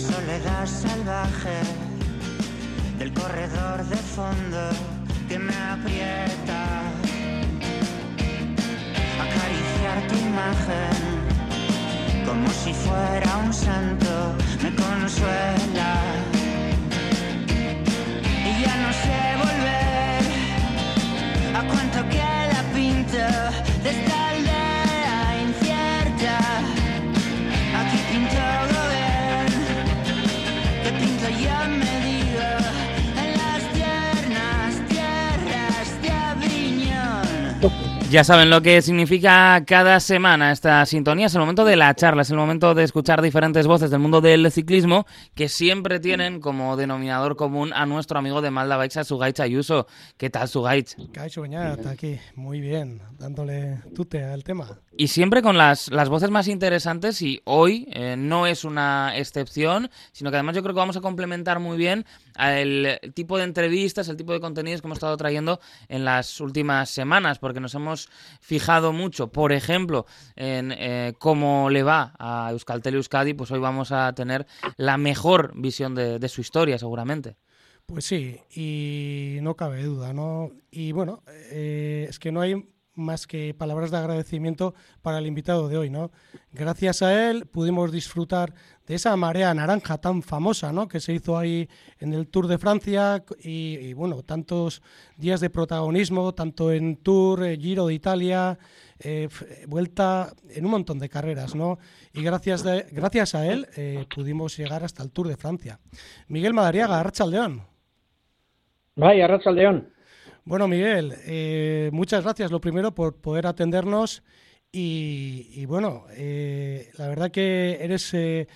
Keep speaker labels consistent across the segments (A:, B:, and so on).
A: soledad salvaje del corredor de fondo que me aprieta. Acariciar tu imagen como si fuera un santo me consuela. Y ya no sé volver a cuánto queda pinta de esta aldea Ya
B: saben lo que significa cada semana esta sintonía. Es el momento de la charla, es el momento de escuchar diferentes voces del mundo del ciclismo que siempre tienen como denominador común a nuestro amigo de Malda Bikes, a Sugaich Ayuso. ¿Qué tal, Sugaich?
C: Caixo está aquí, muy bien, dándole tute al tema.
B: Y siempre con las, las voces más interesantes y hoy eh, no es una excepción, sino que además yo creo que vamos a complementar muy bien el tipo de entrevistas, el tipo de contenidos que hemos estado trayendo en las últimas semanas, porque nos hemos fijado mucho, por ejemplo, en eh, cómo le va a Euskaltel Euskadi, pues hoy vamos a tener la mejor visión de, de su historia, seguramente.
C: Pues sí, y no cabe duda, ¿no? Y bueno, eh, es que no hay más que palabras de agradecimiento para el invitado de hoy, ¿no? Gracias a él pudimos disfrutar de esa marea naranja tan famosa, ¿no? Que se hizo ahí en el Tour de Francia y, y bueno, tantos días de protagonismo, tanto en Tour, eh, Giro de Italia, eh, f- vuelta en un montón de carreras, ¿no? Y gracias, gracias a él eh, pudimos llegar hasta el Tour de Francia. Miguel Madariaga, Archaldeón.
D: Vaya, Racha León.
C: Bueno, Miguel, eh, muchas gracias lo primero por poder atendernos y, bueno, eh, la verdad que eres, eh,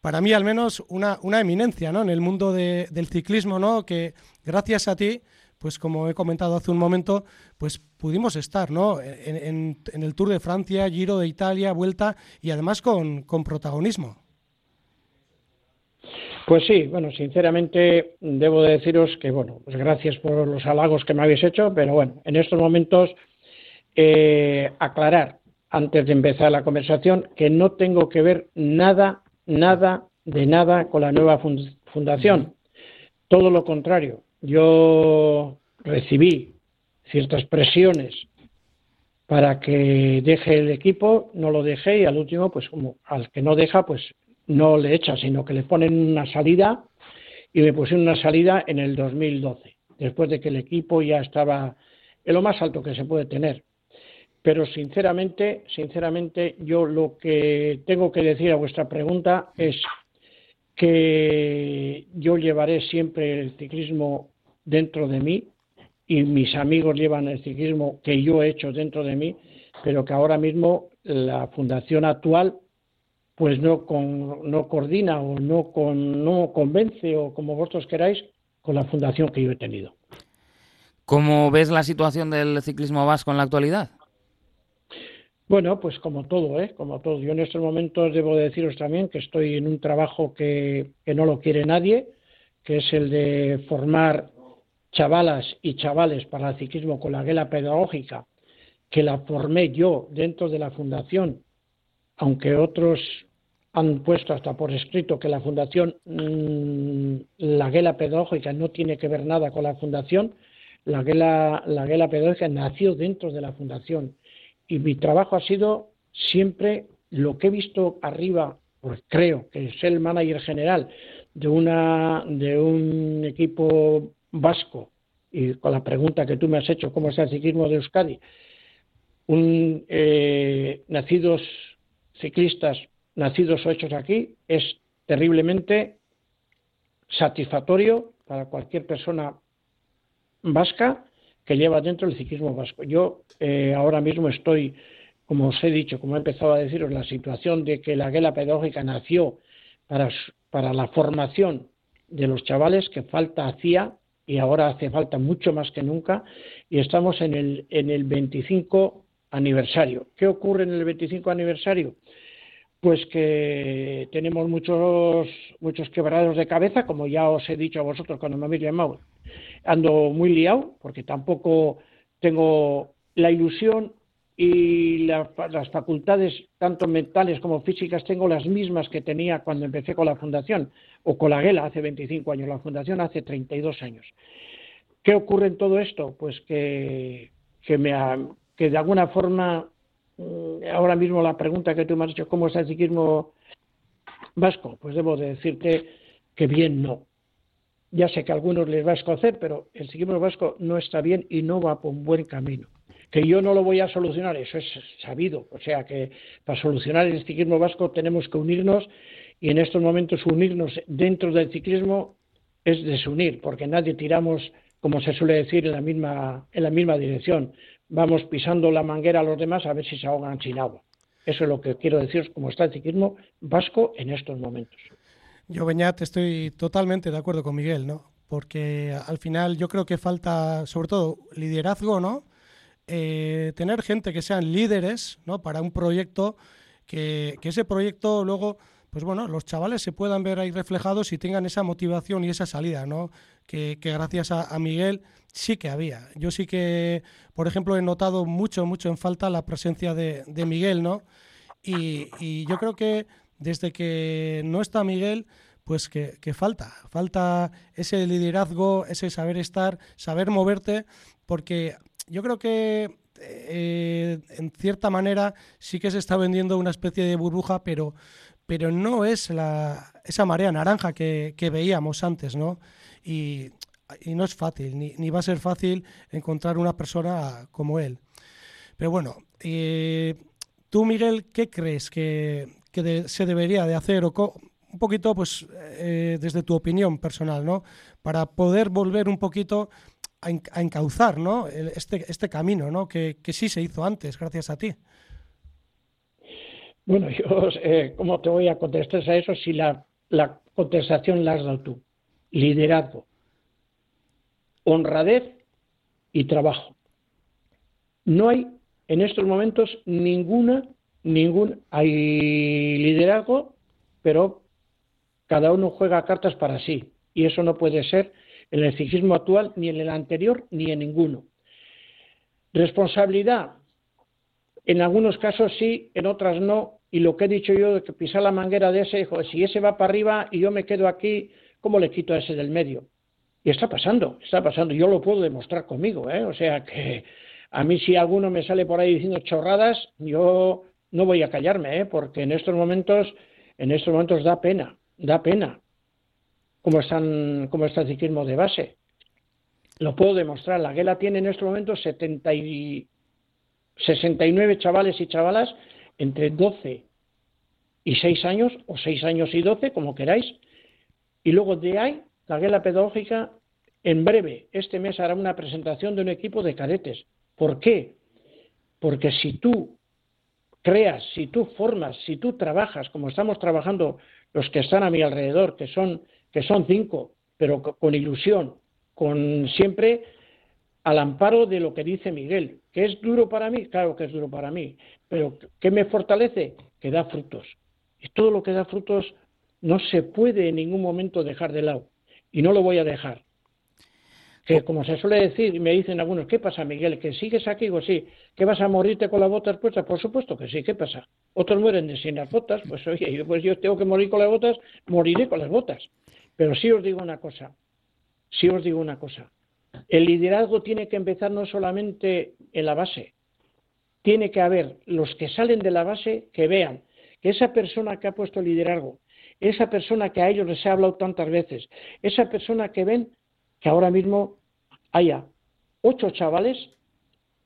C: para mí al menos, una, una eminencia ¿no? en el mundo de- del ciclismo, ¿no? que gracias a ti, pues como he comentado hace un momento, pues pudimos estar ¿no? en, en- en el Tour de Francia, Giro de Italia, Vuelta y además con, con protagonismo.
D: Pues sí, bueno, sinceramente debo de deciros que, bueno, pues gracias por los halagos que me habéis hecho, pero bueno, en estos momentos eh, aclarar, antes de empezar la conversación, que no tengo que ver nada, nada, de nada con la nueva fun- fundación. Todo lo contrario, yo recibí ciertas presiones para que deje el equipo, no lo dejé y al último, pues como al que no deja, pues no le echa, sino que le ponen una salida y me pusieron una salida en el 2012, después de que el equipo ya estaba en lo más alto que se puede tener. Pero sinceramente, sinceramente, yo lo que tengo que decir a vuestra pregunta es que yo llevaré siempre el ciclismo dentro de mí y mis amigos llevan el ciclismo que yo he hecho dentro de mí, pero que ahora mismo la fundación actual pues no, con, no coordina o no, con, no convence o como vosotros queráis con la fundación que yo he tenido.
B: ¿Cómo ves la situación del ciclismo vasco en la actualidad?
D: Bueno, pues como todo, ¿eh? Como todo. Yo en estos momentos debo deciros también que estoy en un trabajo que, que no lo quiere nadie, que es el de formar chavalas y chavales para el ciclismo con la guela pedagógica, que la formé yo dentro de la fundación, aunque otros han puesto hasta por escrito que la fundación, mmm, la guela pedagógica no tiene que ver nada con la fundación, la guela, la guela pedagógica nació dentro de la fundación y mi trabajo ha sido siempre lo que he visto arriba, pues creo que es el manager general de una de un equipo vasco y con la pregunta que tú me has hecho, ¿cómo está el ciclismo de Euskadi? Un, eh, nacidos ciclistas, nacidos o hechos aquí, es terriblemente satisfactorio para cualquier persona vasca que lleva dentro el ciclismo vasco. Yo eh, ahora mismo estoy, como os he dicho, como he empezado a deciros, la situación de que la guela pedagógica nació para, para la formación de los chavales que falta hacía y ahora hace falta mucho más que nunca y estamos en el, en el 25 aniversario. ¿Qué ocurre en el 25 aniversario? Pues que tenemos muchos, muchos quebrados de cabeza, como ya os he dicho a vosotros cuando me habéis llamado. Ando muy liado porque tampoco tengo la ilusión y las facultades, tanto mentales como físicas, tengo las mismas que tenía cuando empecé con la fundación, o con la Guela hace 25 años, la fundación hace 32 años. ¿Qué ocurre en todo esto? Pues que, que, de alguna forma, ahora mismo la pregunta que tú me has hecho, ¿cómo está el ciclismo vasco? Pues debo de decirte que bien no. Ya sé que a algunos les va a escocer, pero el ciclismo vasco no está bien y no va por un buen camino. Que yo no lo voy a solucionar, eso es sabido. O sea que para solucionar el ciclismo vasco tenemos que unirnos y en estos momentos unirnos dentro del ciclismo es desunir, porque nadie tiramos, como se suele decir, en la misma, en la misma dirección. Vamos pisando la manguera a los demás a ver si se ahogan sin agua. Eso es lo que quiero decir, como está el ciclismo vasco en estos momentos.
C: Yo, Beñat, estoy totalmente de acuerdo con Miguel, ¿no? Porque al final yo creo que falta, sobre todo, liderazgo, ¿no? Eh, tener gente que sean líderes, ¿no? Para un proyecto, que, ese proyecto luego, pues bueno, los chavales se puedan ver ahí reflejados y tengan esa motivación y esa salida, ¿no? Que, gracias a, Miguel sí que había. Yo sí que, por ejemplo, he notado mucho, mucho en falta la presencia de, Miguel, ¿no? y yo creo que desde que no está Miguel, pues que, falta, falta ese liderazgo, ese saber estar, saber moverte, porque yo creo que eh, en cierta manera sí que se está vendiendo una especie de burbuja, pero, pero no es la, esa marea naranja que, veíamos antes, ¿no? Y, no es fácil, ni, va a ser fácil encontrar una persona como él. Pero bueno, eh, tú, Miguel, ¿qué crees que, que se debería de hacer o un poquito pues eh, desde tu opinión personal, ¿no? Para poder volver un poquito a, encauzar, ¿no? Este, este camino, ¿no? Que, sí se hizo antes, gracias a ti.
D: Bueno, yo, eh, ¿cómo te voy a contestar a eso si la, la contestación la has dado tú? Liderazgo, honradez y trabajo. No hay en estos momentos ninguna ningún hay liderazgo, pero cada uno juega cartas para sí y eso no puede ser en el ciclismo actual ni en el anterior ni en ninguno. Responsabilidad, en algunos casos sí, en otras no, y lo que he dicho yo de que pisar la manguera de ese, hijo, si ese va para arriba y yo me quedo aquí, ¿cómo le quito a ese del medio? Y está pasando, está pasando, yo lo puedo demostrar conmigo, ¿eh? o sea que a mí si alguno me sale por ahí diciendo chorradas, yo no voy a callarme, ¿eh? porque en estos momentos, en estos momentos da pena, da pena cómo están, cómo está el ciclismo de base. Lo puedo demostrar. La Guela tiene en estos momentos 70 y 69 chavales y chavalas entre 12 y 6 años, o 6 años y 12, como queráis. Y luego de ahí, la Guela Pedagógica, en breve, este mes hará una presentación de un equipo de cadetes. ¿Por qué? Porque si tú creas, si tú formas, si tú trabajas, como estamos trabajando los que están a mi alrededor, que son, que son cinco, pero con ilusión, con siempre al amparo de lo que dice Miguel, que es duro para mí, claro que es duro para mí, pero ¿qué me fortalece? Que da frutos. Y todo lo que da frutos no se puede en ningún momento dejar de lado. Y no lo voy a dejar que como se suele decir, me dicen algunos, ¿qué pasa, Miguel? ¿Que sigues aquí? o sí, ¿que vas a morirte con las botas puestas? Por supuesto que sí, ¿qué pasa? Otros mueren de sin las botas, pues oye, yo, pues yo tengo que morir con las botas, moriré con las botas. Pero sí os digo una cosa, sí os digo una cosa, el liderazgo tiene que empezar no solamente en la base, tiene que haber los que salen de la base que vean que esa persona que ha puesto el liderazgo, esa persona que a ellos les he hablado tantas veces, esa persona que ven que ahora mismo haya ocho chavales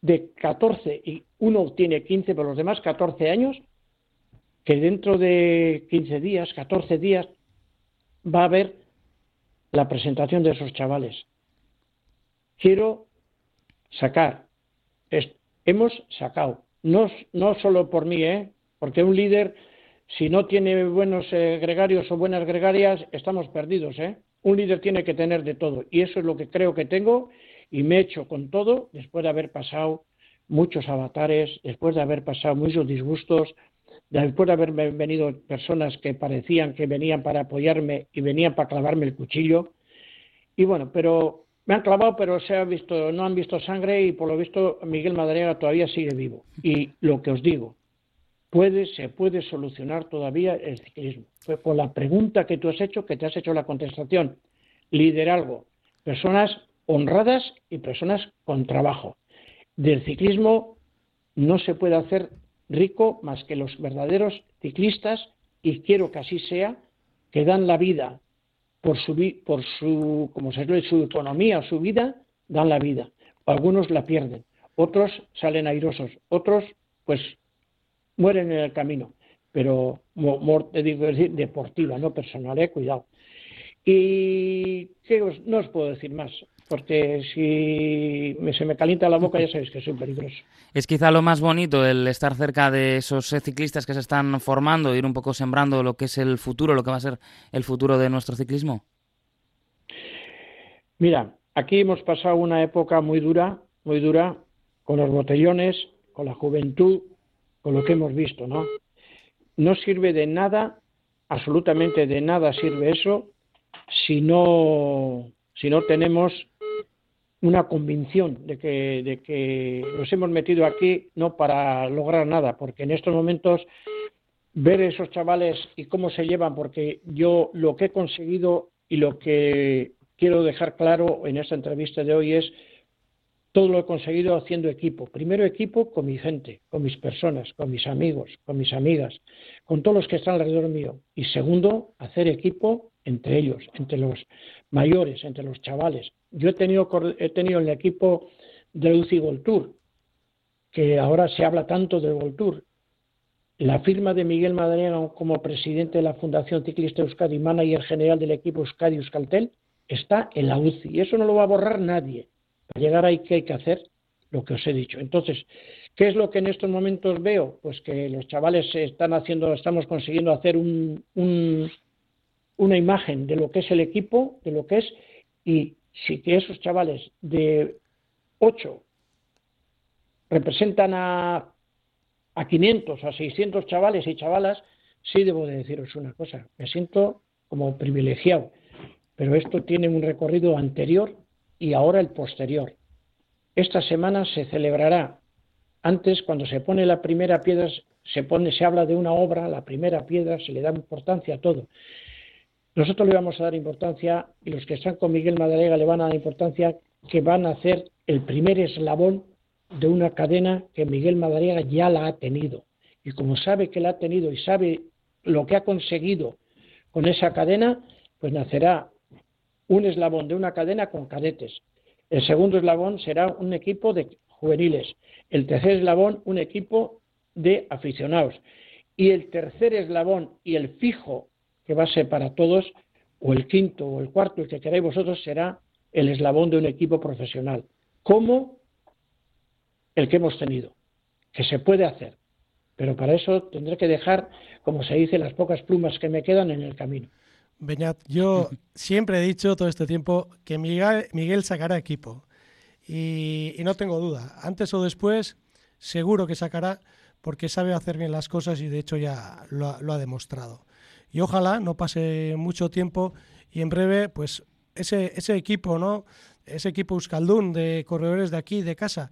D: de 14 y uno tiene 15, pero los demás 14 años, que dentro de 15 días, 14 días, va a haber la presentación de esos chavales. Quiero sacar, hemos sacado, no, no solo por mí, ¿eh? porque un líder, si no tiene buenos eh, gregarios o buenas gregarias, estamos perdidos. ¿eh? Un líder tiene que tener de todo y eso es lo que creo que tengo y me he hecho con todo después de haber pasado muchos avatares, después de haber pasado muchos disgustos, después de haber venido personas que parecían que venían para apoyarme y venían para clavarme el cuchillo. Y bueno, pero me han clavado, pero se ha visto, no han visto sangre y por lo visto Miguel Madariaga todavía sigue vivo. Y lo que os digo, puede, se puede solucionar todavía el ciclismo. Fue por la pregunta que tú has hecho, que te has hecho la contestación. Liderazgo, personas honradas y personas con trabajo. Del ciclismo no se puede hacer rico más que los verdaderos ciclistas, y quiero que así sea, que dan la vida por su, por su, como se dice, su economía o su vida, dan la vida. Algunos la pierden, otros salen airosos, otros pues mueren en el camino, pero muerte digo, decir, deportiva, no personal, eh, cuidado. Y ¿qué no os puedo decir más, porque si se me calienta la boca ya sabéis que soy peligroso.
B: Es quizá lo más bonito el estar cerca de esos ciclistas que se están formando, ir un poco sembrando lo que es el futuro, lo que va a ser el futuro de nuestro ciclismo.
D: Mira, aquí hemos pasado una época muy dura, muy dura, con los botellones, con la juventud, con lo que hemos visto, ¿no? No sirve de nada, absolutamente de nada sirve eso, si no, si no tenemos una convicción de que, de que nos hemos metido aquí no para lograr nada, porque en estos momentos ver esos chavales y cómo se llevan, porque yo lo que he conseguido y lo que quiero dejar claro en esta entrevista de hoy es todo lo he conseguido haciendo equipo. Primero equipo con mi gente, con mis personas, con mis amigos, con mis amigas, con todos los que están alrededor mío. Y segundo, hacer equipo entre ellos, entre los mayores, entre los chavales. Yo he tenido, he tenido el equipo del UCI Gold Tour, que ahora se habla tanto del Gold Tour. La firma de Miguel Madariaga como presidente de la Fundación Ciclista Euskadi, manager general del equipo Euskadi Euskaltel, está en la UCI y eso no lo va a borrar nadie. Para llegar ahí, ¿qué hay que hacer? Lo que os he dicho. Entonces, ¿qué es lo que en estos momentos veo? Pues que los chavales están haciendo, estamos consiguiendo hacer un, una imagen de lo que es el equipo, de lo que es, y si que esos chavales de 8 representan a, a 500, a 600 chavales y chavalas, sí debo de deciros una cosa, me siento como privilegiado, pero esto tiene un recorrido anterior y ahora el posterior. Esta semana se celebrará, antes cuando se pone la primera piedra, se, pone, se habla de una obra, la primera piedra, se le da importancia a todo. Nosotros le vamos a dar importancia, y los que están con Miguel Madariaga le van a dar importancia, que van a hacer el primer eslabón de una cadena que Miguel Madariaga ya la ha tenido. Y como sabe que la ha tenido y sabe lo que ha conseguido con esa cadena, pues nacerá un eslabón de una cadena con cadetes. El segundo eslabón será un equipo de juveniles. El tercer eslabón, un equipo de aficionados. Y el tercer eslabón y el fijo que va a ser para todos, o el quinto o el cuarto, el que queráis vosotros, será el eslabón de un equipo profesional. Como el que hemos tenido, que se puede hacer. Pero para eso tendré que dejar, como se dice, las pocas plumas que me quedan en el camino.
C: Beñat, yo siempre he dicho todo este tiempo que Miguel, Miguel sacará equipo. Y, no tengo duda. Antes o después, seguro que sacará porque sabe hacer bien las cosas y de hecho ya lo ha, demostrado. Y ojalá no pase mucho tiempo y en breve, pues ese, ese equipo, ¿no? Ese equipo Euskaldun de corredores de aquí, de casa,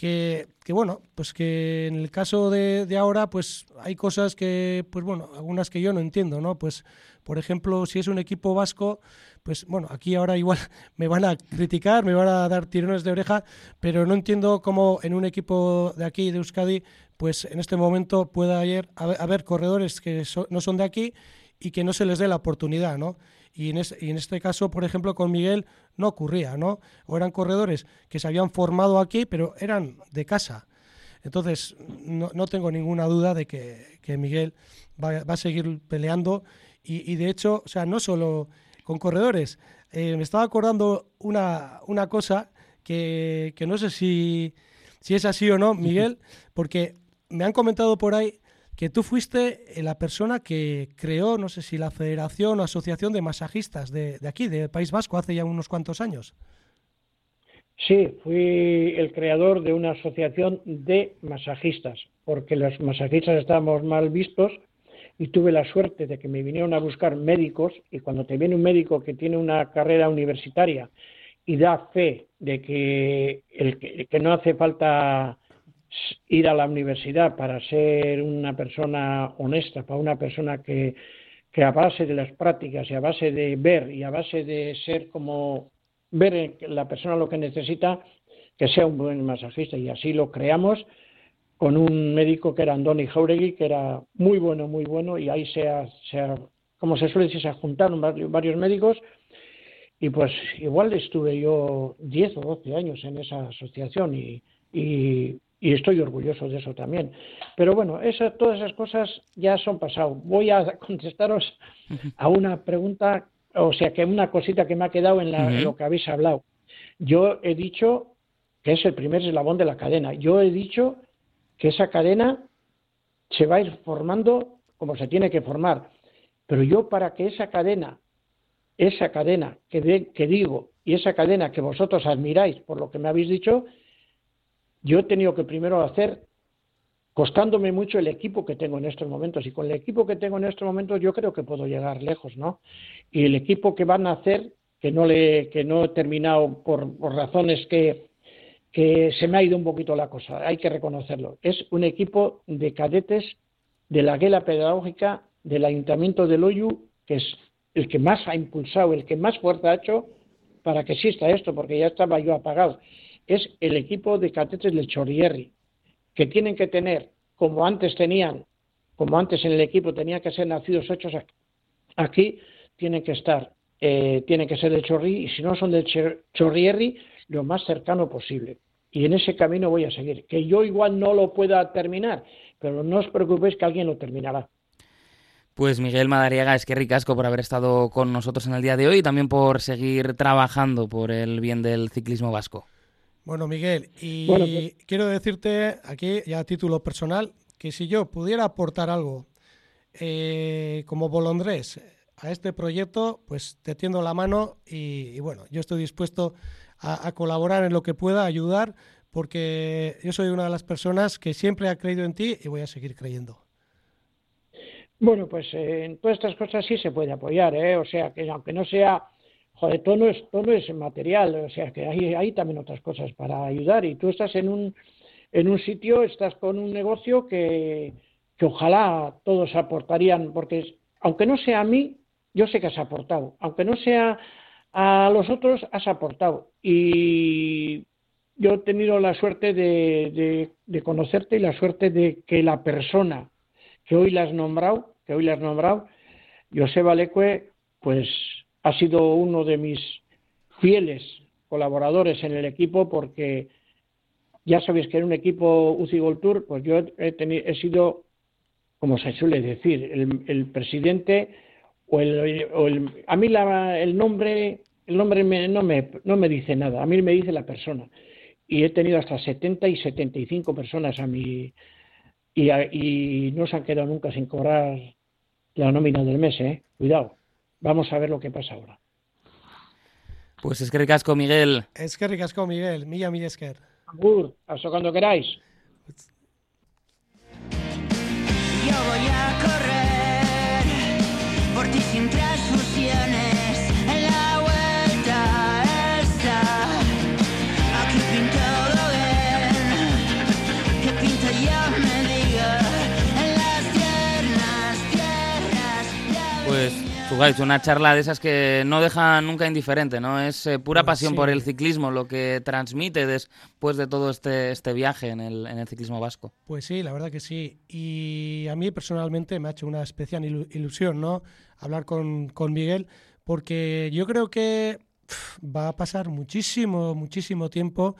C: que, que, bueno, pues que en el caso de, de, ahora, pues hay cosas que, pues bueno, algunas que yo no entiendo, ¿no? Pues por ejemplo, si es un equipo vasco, pues bueno, aquí ahora igual me van a criticar, me van a dar tirones de oreja, pero no entiendo cómo en un equipo de aquí, de Euskadi, pues en este momento pueda haber, corredores que no son de aquí y que no se les dé la oportunidad, ¿no? Y en, y en, este caso, por ejemplo, con Miguel no ocurría, ¿no? O eran corredores que se habían formado aquí, pero eran de casa. Entonces, no, no tengo ninguna duda de que, que Miguel va, va, a seguir peleando y, de hecho, o sea, no solo con corredores. Eh, me estaba acordando una, una cosa que, que no sé si, si es así o no, Miguel, porque me han comentado por ahí que tú fuiste la persona que creó, no sé si la Federación o Asociación de Masajistas de, aquí, de País Vasco, hace ya unos cuantos años.
D: Sí, fui el creador de una asociación de masajistas, porque los masajistas estábamos mal vistos y tuve la suerte de que me vinieron a buscar médicos y cuando te viene un médico que tiene una carrera universitaria y da fe de que, el, que no hace falta ir a la universidad para ser una persona honesta, para una persona que, que a base de las prácticas y a base de ver y a base de ser como ver la persona lo que necesita, que sea un buen masajista. Y así lo creamos con un médico que era Andoni Jauregui, que era muy bueno, muy bueno, y ahí se, como se suele decir, se juntaron varios médicos y pues igual estuve yo 10 o 12 años en esa asociación y, y, estoy orgulloso de eso también. Pero bueno, esa, todas esas cosas ya son pasado. Voy a contestaros a una pregunta, o sea, que una cosita que me ha quedado en, en lo que habéis hablado. Yo he dicho que es el primer eslabón de la cadena. Yo he dicho que esa cadena se va a ir formando como se tiene que formar. Pero yo para que esa cadena esa cadena que, que digo y esa cadena que vosotros admiráis por lo que me habéis dicho, yo he tenido que primero hacer, costándome mucho el equipo que tengo en estos momentos. Y con el equipo que tengo en estos momentos yo creo que puedo llegar lejos, ¿no? Y el equipo que van a hacer, que no, le, que no he terminado por, por razones que, se me ha ido un poquito la cosa, hay que reconocerlo. Es un equipo de cadetes de la guela pedagógica del Ayuntamiento de Loyu, que es el que más ha impulsado, el que más fuerza ha hecho para que exista esto, porque ya estaba yo apagado, es el equipo de catetes del Chorrierri, que tienen que tener, como antes tenían, como antes en el equipo tenía que ser nacidos hechos aquí, tienen que estar, eh, tienen que ser del Chorri, y si no son del Chorrierri, lo más cercano posible. Y en ese camino voy a seguir. Que yo igual no lo pueda terminar, pero no os preocupéis que alguien lo terminará.
B: Pues Miguel Madariaga, es que ricasco por haber estado con nosotros en el día de hoy y también por seguir trabajando por el bien del ciclismo vasco.
C: Bueno, Miguel, y pues- quiero decirte aquí, ya a título personal, que si yo pudiera aportar algo eh, como bolondrés a este proyecto, pues te tiendo la mano y, bueno, yo estoy dispuesto a, a, colaborar en lo que pueda, ayudar, porque yo soy una de las personas que siempre ha creído en ti y voy a seguir creyendo.
D: Bueno, pues eh, en todas estas cosas sí se puede apoyar, ¿eh? O sea, que aunque no sea, joder, todo no es, material, o sea, que hay, también otras cosas para ayudar y tú estás en un, en un sitio, estás con un negocio que, que ojalá todos aportarían, porque aunque no sea a mí, yo sé que has aportado, aunque no sea a los otros, has aportado. Y yo he tenido la suerte de, de, de conocerte y la suerte de que la persona que hoy la has nombrado, que hoy la has nombrado, Joseba Leque, pues ha sido uno de mis fieles colaboradores en el equipo porque ya sabéis que en un equipo UCI Gold Tour, pues yo he, tenido, he sido, como se suele decir, el, presidente o el, a mí el nombre el nombre no, me, no me dice nada, a mí me dice la persona. Y he tenido hasta 70 y 75 personas a mi, y, no se han quedado nunca sin cobrar la nómina del mes, ¿eh? Cuidado. Vamos a ver lo que pasa ahora.
B: Pues es que ricasco, Miguel.
C: Es que ricasco, Miguel. Milla, milla esker.
D: Agur, hasta cuando queráis.
A: Yo voy a correr por ti sin
B: Tugaich, una charla de esas que no deja nunca indiferente, ¿no? Es eh, pura
C: Pues
B: pasión
C: sí.
B: por el ciclismo lo que transmite después de todo este, este viaje en el, en el ciclismo vasco.
C: Pues sí, la verdad que sí. Y a mí personalmente me ha hecho una especial ilu- ilusión, ¿no? Hablar con, con Miguel, porque yo creo que va a pasar muchísimo, muchísimo tiempo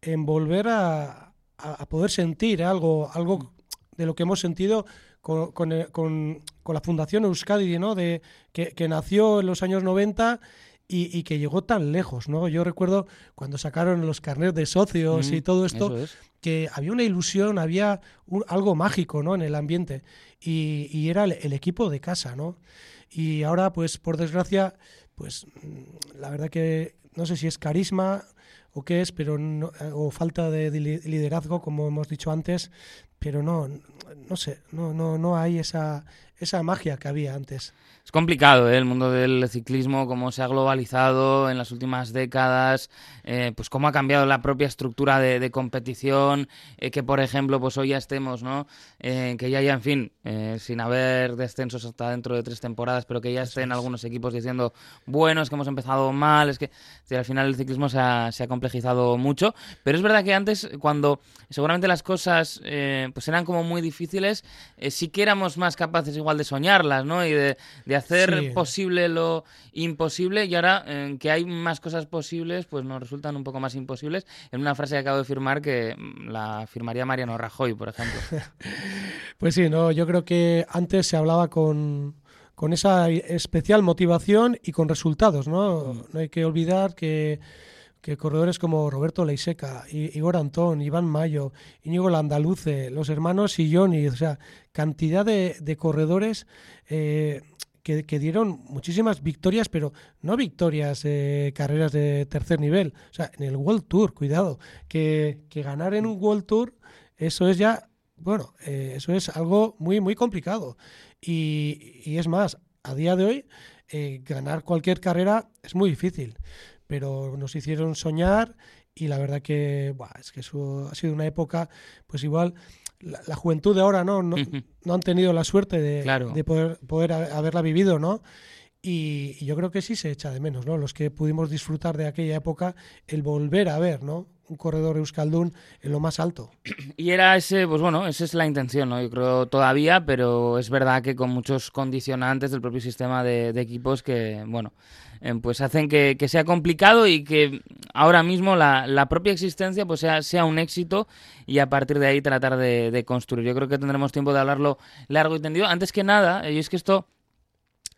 C: en volver a, a- a poder sentir algo, algo de lo que hemos sentido con, con, eh, con- con la Fundación Euskadi, ¿no? De, que, que nació en los años 90 y, y que llegó tan lejos, ¿no? Yo recuerdo cuando sacaron los carnets de socios
B: Mm,
C: y todo esto,
B: es.
C: que había una ilusión, había un- algo mágico ¿no? en el ambiente y, y era el, el equipo de casa, ¿no? Y ahora, pues por desgracia, pues mm, la verdad que no sé si es carisma o qué es, pero no- o falta de li- liderazgo, como hemos dicho antes, pero no, no sé, no, no, no hay esa, esa magia que había antes.
B: Es complicado ¿eh? el mundo del ciclismo, cómo se ha globalizado en las últimas décadas, eh, pues cómo ha cambiado la propia estructura de, de competición, eh, que por ejemplo, pues hoy ya estemos, ¿no? Eh, que ya haya, en fin, sin haber descensos hasta dentro de tres temporadas, pero que ya estén algunos equipos diciendo, bueno, es que hemos empezado mal, es que es decir, al final el ciclismo se ha, se ha complejizado mucho, pero es verdad que antes, cuando seguramente las cosas pues eran como muy difíciles, sí que éramos más capaces igual de soñarlas, ¿no? Y de, de hacer
C: Sí.
B: posible lo imposible y ahora eh, que hay más cosas posibles, pues nos resultan un poco más imposibles. En una frase que acabo de firmar que mm, la firmaría Mariano Rajoy, por ejemplo.
C: Pues sí, no, yo creo que antes se hablaba con, con esa especial motivación y con resultados, ¿no? No hay que olvidar que, que corredores como Roberto Leiseca, Igor Antón, Iván Mayo, Íñigo Landaluce, los hermanos Silloni, o sea, cantidad de, de corredores eh, que, que dieron muchísimas victorias, pero no victorias, eh, carreras de tercer nivel, o sea, en el World Tour, cuidado, que, que ganar en un World Tour, eso es ya bueno, eh, eso es algo muy, muy complicado. Y, y es más, a día de hoy, eh, ganar cualquier carrera es muy difícil. Pero nos hicieron soñar y la verdad que buah, es que eso ha sido una época, pues igual, la, la juventud de ahora no, no, no han tenido la suerte de,
B: Claro.
C: de poder, poder ha- haberla vivido, ¿no? Y, y yo creo que sí se echa de menos, ¿no? Los que pudimos disfrutar de aquella época, el volver a ver, ¿no? Un corredor Euskaldun en lo más alto.
B: Y era ese, pues bueno, esa es la intención, ¿no? Yo creo todavía, pero es verdad que con muchos condicionantes del propio sistema de, equipos que, bueno, eh, pues hacen que, sea complicado y que ahora mismo la, propia existencia pues sea, sea un éxito y a partir de ahí tratar de, de construir. Yo creo que tendremos tiempo de hablarlo largo y tendido. Antes que nada, eh, y es que esto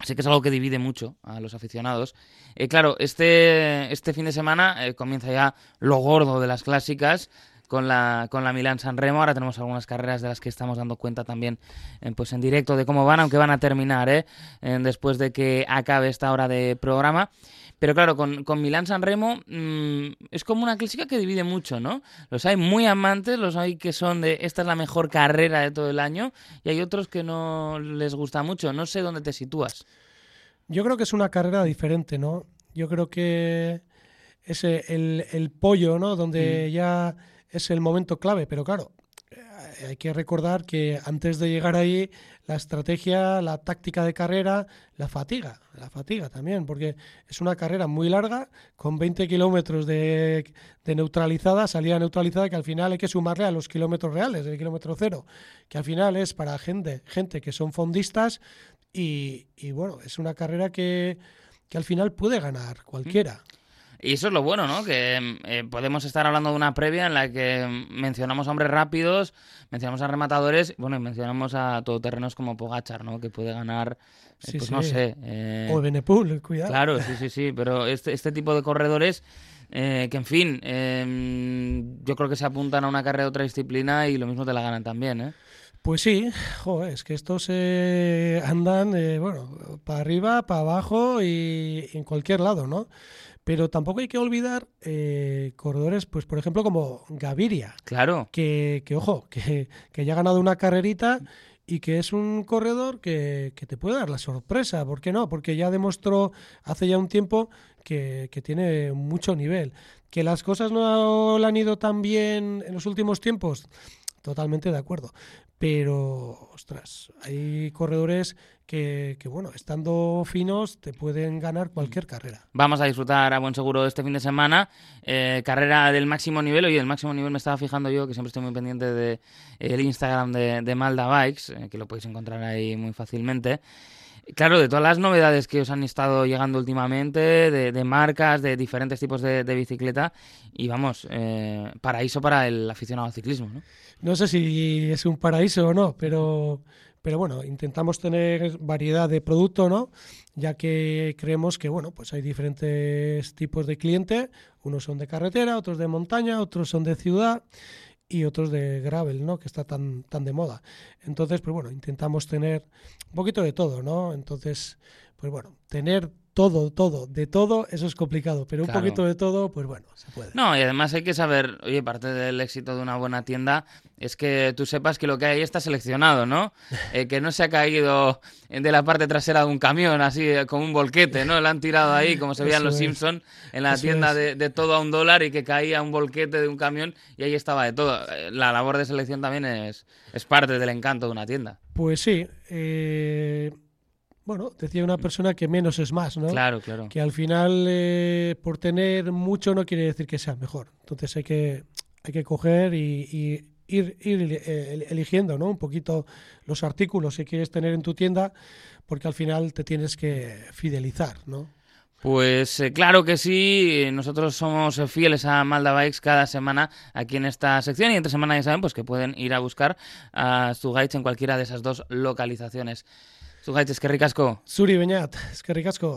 B: Sé que es algo que divide mucho a los aficionados. Eh, claro, este, este fin de semana eh, comienza ya lo gordo de las clásicas con la, con la Milán San Remo. Ahora tenemos algunas carreras de las que estamos dando cuenta también eh, pues en directo de cómo van, aunque van a terminar ¿eh? Eh, después de que acabe esta hora de programa. Pero claro, con, con Milán San Remo mm, es como una clásica que divide mucho, ¿no? Los hay muy amantes, los hay que son de esta es la mejor carrera de todo el año y hay otros que no les gusta mucho. No sé dónde te sitúas.
C: Yo creo que es una carrera diferente, ¿no? Yo creo que es eh, el, el pollo, ¿no? Donde ya es el momento clave, pero claro, eh, hay que recordar que antes de llegar ahí, la estrategia, la táctica de carrera, la fatiga, la fatiga también, porque es una carrera muy larga, con 20 kilómetros de, de neutralizada, salida neutralizada, que al final hay que sumarle a los kilómetros reales, el kilómetro cero, que al final es para gente, gente que son fondistas y, y bueno, es una carrera que, que al final puede ganar cualquiera.
B: Y eso es lo bueno, ¿no? Que eh, podemos estar hablando de una previa en la que mencionamos a hombres rápidos, mencionamos a rematadores, bueno, y mencionamos a todoterrenos como Pogachar, ¿no? Que puede ganar, eh,
C: Sí,
B: pues
C: sí.
B: no sé. eh,
C: O Benepul, cuidado.
B: Claro, sí, sí, sí, pero este, este tipo de corredores eh, que, en fin, eh, yo creo que se apuntan a una carrera de otra disciplina y lo mismo te la ganan también, ¿eh?
C: Pues sí, joder, es que estos eh, andan, eh, bueno, para arriba, para abajo y en cualquier lado, ¿no? Pero tampoco hay que olvidar eh, corredores, pues por ejemplo como Gaviria,
B: Claro.
C: que, que ojo, que, que ya ha ganado una carrerita y que es un corredor que, que te puede dar la sorpresa, ¿por qué no? Porque ya demostró hace ya un tiempo que, que tiene mucho nivel. Que las cosas no le han ido tan bien en los últimos tiempos, totalmente de acuerdo. Pero, ostras, hay corredores que, que, bueno, estando finos, te pueden ganar cualquier carrera.
B: Vamos a disfrutar a buen seguro este fin de semana. Eh, carrera del máximo nivel. Oye, el máximo nivel me estaba fijando yo, que siempre estoy muy pendiente del el Instagram de, de Malda Bikes, eh, que lo podéis encontrar ahí muy fácilmente. Claro, de todas las novedades que os han estado llegando últimamente, de, de marcas, de diferentes tipos de, bicicleta, y vamos, eh, paraíso para el aficionado al ciclismo, ¿no?
C: No sé si es un paraíso o no, pero, pero bueno, intentamos tener variedad de producto, ¿no? Ya que creemos que, bueno, pues hay diferentes tipos de cliente, unos son de carretera, otros de montaña, otros son de ciudad y otros de gravel, ¿no? Que está tan, tan de moda. Entonces, pues bueno, intentamos tener un poquito de todo, ¿no? Entonces, pues bueno, tener todo, todo, de todo, eso es complicado, pero un poquito de todo, pues bueno, se puede.
B: No, y además hay que saber, oye, parte del éxito de una buena tienda es que tú sepas que lo que hay ahí está seleccionado, ¿no? Eh, que no se ha caído de la parte trasera de un camión, así eh, como un volquete, ¿no? Lo han tirado ahí, como se veía en
C: Eso
B: Los. Simpson en la
C: Eso
B: tienda de, de todo a un dólar y que caía un volquete de un camión y ahí estaba de todo. Eh, La labor de selección también es, es parte del encanto de una tienda.
C: Pues sí, eh, bueno, decía una persona que menos es más, ¿no?
B: Claro, claro.
C: Que al final, eh, por tener mucho no quiere decir que sea mejor. Entonces hay que, hay que coger y, y ir, ir eh, eligiendo, ¿no? Un poquito los artículos que quieres tener en tu tienda, porque al final te tienes que fidelizar, ¿no?
B: Pues eh, claro que sí, nosotros somos fieles a Malda Bikes cada semana aquí en esta sección y entre semana ya saben pues que pueden ir a buscar a Zugaitz en cualquiera de esas dos localizaciones. Zugaitz, eskerrik asko.
C: Zuri, bineat, eskerrik asko.